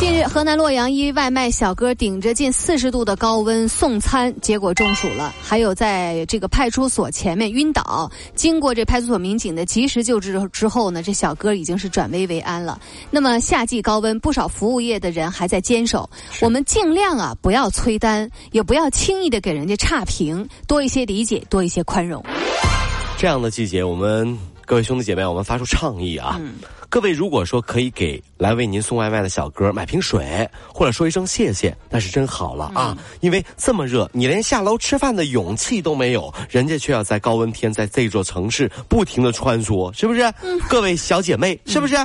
近日，河南洛阳一外卖小哥顶着近四十度的高温送餐，结果中暑了。还有在这个派出所前面晕倒，经过这派出所民警的及时救治之后呢，这小哥已经是转危为安了。那么夏季高温，不少服务业的人还在坚守。我们尽量啊，不要催单，也不要轻易的给人家差评，多一些理解，多一些宽容。这样的季节，我们各位兄弟姐妹，我们发出倡议啊！各位如果说可以给来为您送外卖的小哥买瓶水，或者说一声谢谢，那是真好了啊！因为这么热，你连下楼吃饭的勇气都没有，人家却要在高温天在这座城市不停的穿梭，是不是？各位小姐妹，是不是？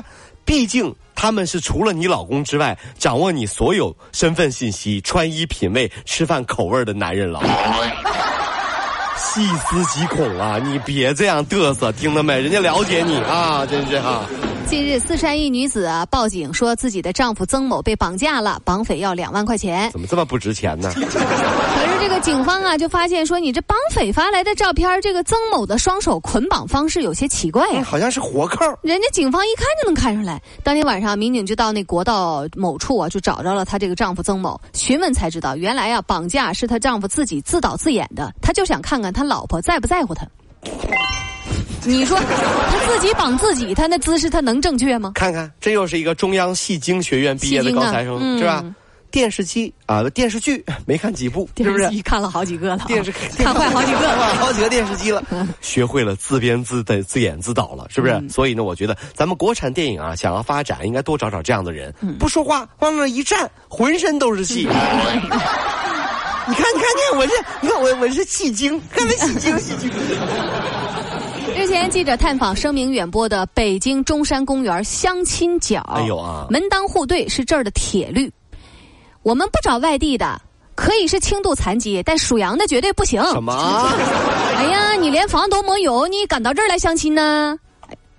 毕竟他们是除了你老公之外，掌握你所有身份信息、穿衣品味、吃饭口味的男人了。细思极恐啊！你别这样嘚瑟，听到没？人家了解你啊，真是哈。近日，四川一女子啊报警说自己的丈夫曾某被绑架了，绑匪要两万块钱。怎么这么不值钱呢？可是这个警方啊，就发现说，你这绑匪发来的照片，这个曾某的双手捆绑方式有些奇怪呀，好像是活扣。人家警方一看就能看出来。当天晚上，民警就到那国道某处啊，就找着了她这个丈夫曾某，询问才知道，原来啊，绑架是她丈夫自己自导自演的，他就想看看他老婆在不在乎他。你说他自己绑自己，他那姿势他能正确吗？看看，这又是一个中央戏精学院毕业的高材生，是吧？电视机啊，电视剧 没看几部，是不是？看了好几个了，电视 看坏好几个了，好几个电视机了，学会了自编自的自演自导了，是不是？所以呢，我觉得咱们国产电影啊，想要发展，应该多找找这样的人，不说话，往那一站，浑身都是戏。你看，你看见我是，你看我我是戏精，看没戏精，戏精。之前记者探访声名远播的北京中山公园相亲角，哎呦啊，门当户对是这儿的铁律。我们不找外地的，可以是轻度残疾，但属羊的绝对不行。什么？哎呀，你连房都没有，你赶到这儿来相亲呢？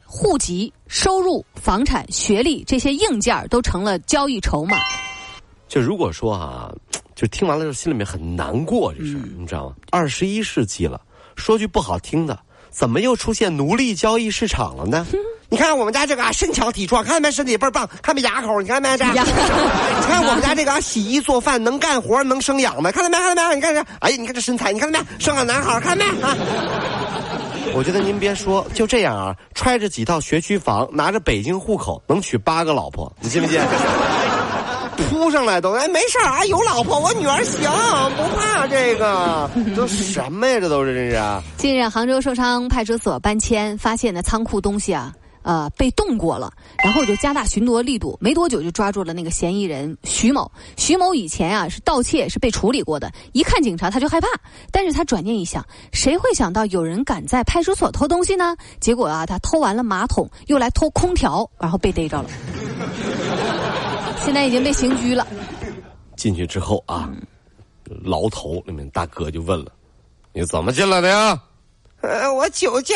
户籍、收入、房产、学历这些硬件都成了交易筹码。就如果说啊，就听完了之后心里面很难过这事儿，你知道吗？二十一世纪了，说句不好听的，怎么又出现奴隶交易市场了呢？你看我们家这个身强体壮，看见没？身体倍儿棒，看没牙口？你看没这？你看我们家这个洗衣做饭能干活能生养的？看到没？看到没？你看这，哎呀，你看这身材，你看到没？生个男孩，看到没？啊！我觉得您别说，就这样啊，揣着几套学区房，拿着北京户口，能娶八个老婆，你信不信？扑上来都哎，没事啊，有老婆，我女儿行，不怕这个。都什么呀？这都是真是。近日，杭州寿昌派出所搬迁，发现的仓库东西啊，呃，被动过了，然后就加大巡逻力度，没多久就抓住了那个嫌疑人徐某。徐某以前啊是盗窃，是被处理过的，一看警察他就害怕。但是他转念一想，谁会想到有人敢在派出所偷东西呢？结果啊，他偷完了马桶，又来偷空调，然后被逮着了。现在已经被刑拘了。进去之后啊，牢头里面大哥就问了：“你怎么进来的呀？”“呃，我酒驾。”“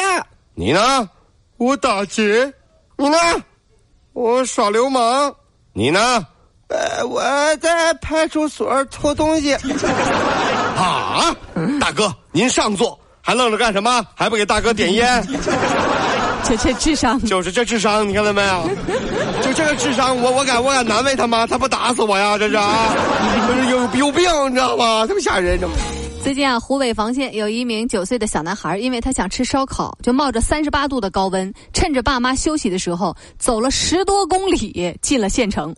你呢？”“我打劫。”“你呢？”“我耍流氓。”“你呢？”“呃，我在派出所偷东西。”“啊！大哥，您上座，还愣着干什么？还不给大哥点烟？” 这这智商就是这智商，你看到没有？就这个智商，我我敢我敢难为他妈？他不打死我呀？这是啊，有有病，你知道吗？这么吓人，这。最近啊，湖北房县有一名九岁的小男孩，因为他想吃烧烤，就冒着三十八度的高温，趁着爸妈休息的时候，走了十多公里进了县城。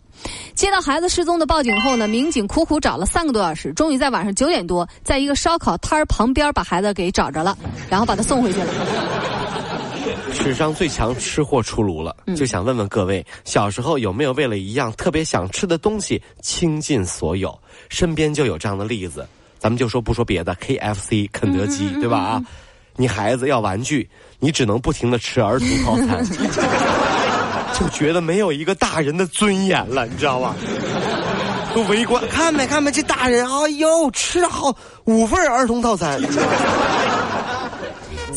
接到孩子失踪的报警后呢，民警苦苦找了三个多小时，终于在晚上九点多，在一个烧烤摊儿旁边把孩子给找着了，然后把他送回去了。史上最强吃货出炉了，就想问问各位，小时候有没有为了一样特别想吃的东西倾尽所有？身边就有这样的例子，咱们就说不说别的，K F C 肯德基，对吧？啊，你孩子要玩具，你只能不停的吃儿童套餐，就觉得没有一个大人的尊严了，你知道吧？都围观，看没看没，这大人，哎呦，吃好五份儿童套餐。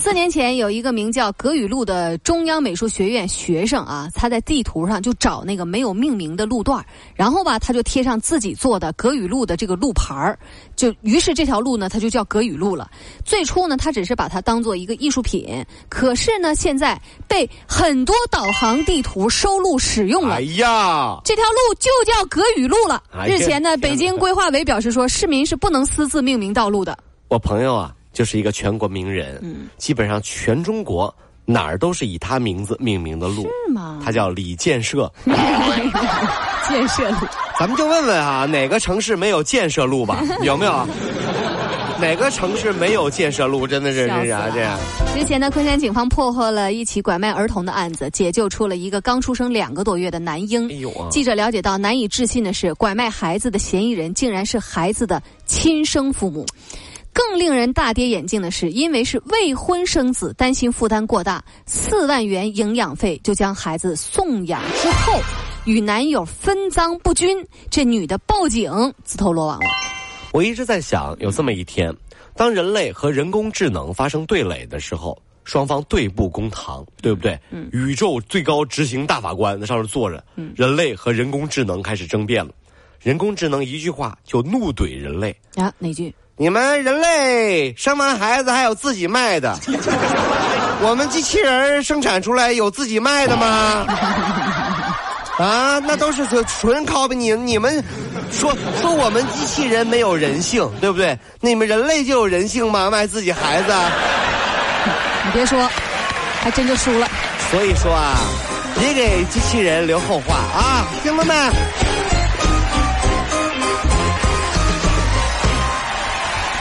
四年前，有一个名叫葛雨露的中央美术学院学生啊，他在地图上就找那个没有命名的路段然后吧，他就贴上自己做的葛雨露的这个路牌儿，就于是这条路呢，他就叫葛雨露了。最初呢，他只是把它当做一个艺术品，可是呢，现在被很多导航地图收录使用了。哎呀，这条路就叫葛雨路了。哎日前呢，北京规划委表示说，市民是不能私自命名道路的。我朋友啊，就是一个全国名人，嗯基本上全中国哪儿都是以他名字命名的路。是吗？他叫李建设，建设路。咱们就问问啊，哪个城市没有建设路吧？有没有？哪个城市没有建设路？真的是这样这样。之前呢，昆山警方破获了一起拐卖儿童的案子，解救出了一个刚出生两个多月的男婴。哎呦啊！记者了解到，难以置信的是，拐卖孩子的嫌疑人竟然是孩子的亲生父母。更令人大跌眼镜的是，因为是未婚生子，担心负担过大，四万元营养费就将孩子送养之后，与男友分赃不均，这女的报警自投罗网了。我一直在想，有这么一天，当人类和人工智能发生对垒的时候，双方对簿公堂，对不对？嗯。宇宙最高执行大法官在上面坐着，嗯，人类和人工智能开始争辩了，人工智能一句话就怒怼人类。啊，哪句？你们人类生完孩子还有自己卖的，我们机器人生产出来有自己卖的吗？啊，那都是纯纯靠你你们说说我们机器人没有人性，对不对？你们人类就有人性吗？卖自己孩子？你别说，还真就输了。所以说啊，别给机器人留后话啊，听懂没？